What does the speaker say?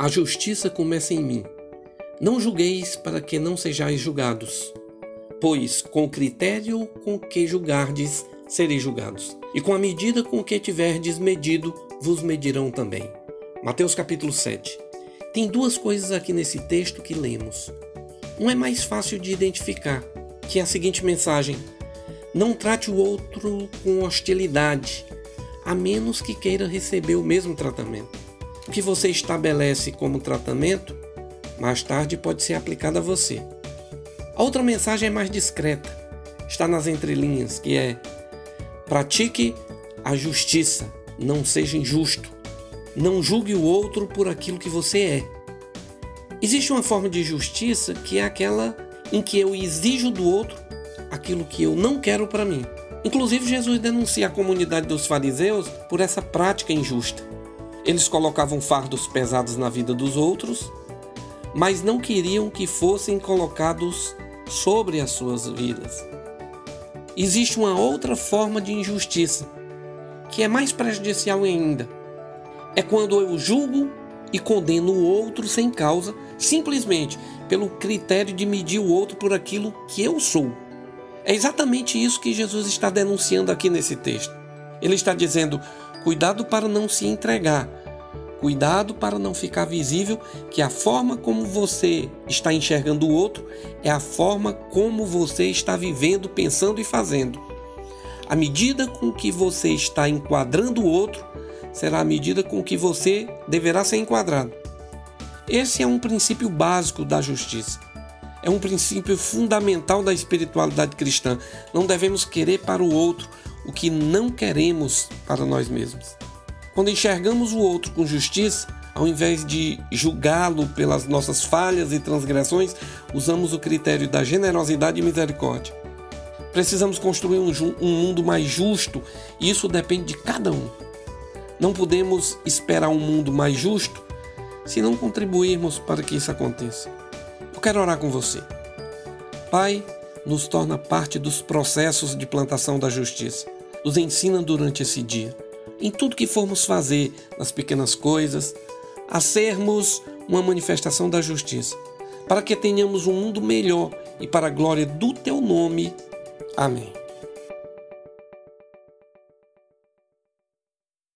A justiça começa em mim. Não julgueis para que não sejais julgados, pois com o critério com que julgardes, sereis julgados, e com a medida com que tiverdes medido, vos medirão também. Mateus capítulo 7. Tem duas coisas aqui nesse texto que lemos. Um é mais fácil de identificar, que é a seguinte mensagem: Não trate o outro com hostilidade, a menos que queira receber o mesmo tratamento. O que você estabelece como tratamento, mais tarde pode ser aplicado a você. A outra mensagem é mais discreta, está nas entrelinhas, que é: pratique a justiça, não seja injusto. Não julgue o outro por aquilo que você é. Existe uma forma de justiça que é aquela em que eu exijo do outro aquilo que eu não quero para mim. Inclusive, Jesus denuncia a comunidade dos fariseus por essa prática injusta. Eles colocavam fardos pesados na vida dos outros, mas não queriam que fossem colocados sobre as suas vidas. Existe uma outra forma de injustiça, que é mais prejudicial ainda. É quando eu julgo e condeno o outro sem causa, simplesmente pelo critério de medir o outro por aquilo que eu sou. É exatamente isso que Jesus está denunciando aqui nesse texto. Ele está dizendo: cuidado para não se entregar, cuidado para não ficar visível que a forma como você está enxergando o outro é a forma como você está vivendo, pensando e fazendo. A medida com que você está enquadrando o outro será a medida com que você deverá ser enquadrado. Esse é um princípio básico da justiça. É um princípio fundamental da espiritualidade cristã. Não devemos querer para o outro o que não queremos para nós mesmos. Quando enxergamos o outro com justiça, ao invés de julgá-lo pelas nossas falhas e transgressões, usamos o critério da generosidade e misericórdia. Precisamos construir um, um mundo mais justo e isso depende de cada um. Não podemos esperar um mundo mais justo se não contribuirmos para que isso aconteça. Eu quero orar com você. Pai, nos torna parte dos processos de plantação da justiça. Nos ensina durante esse dia, em tudo que formos fazer, nas pequenas coisas, a sermos uma manifestação da justiça, para que tenhamos um mundo melhor e para a glória do teu nome. Amém.